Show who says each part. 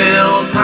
Speaker 1: will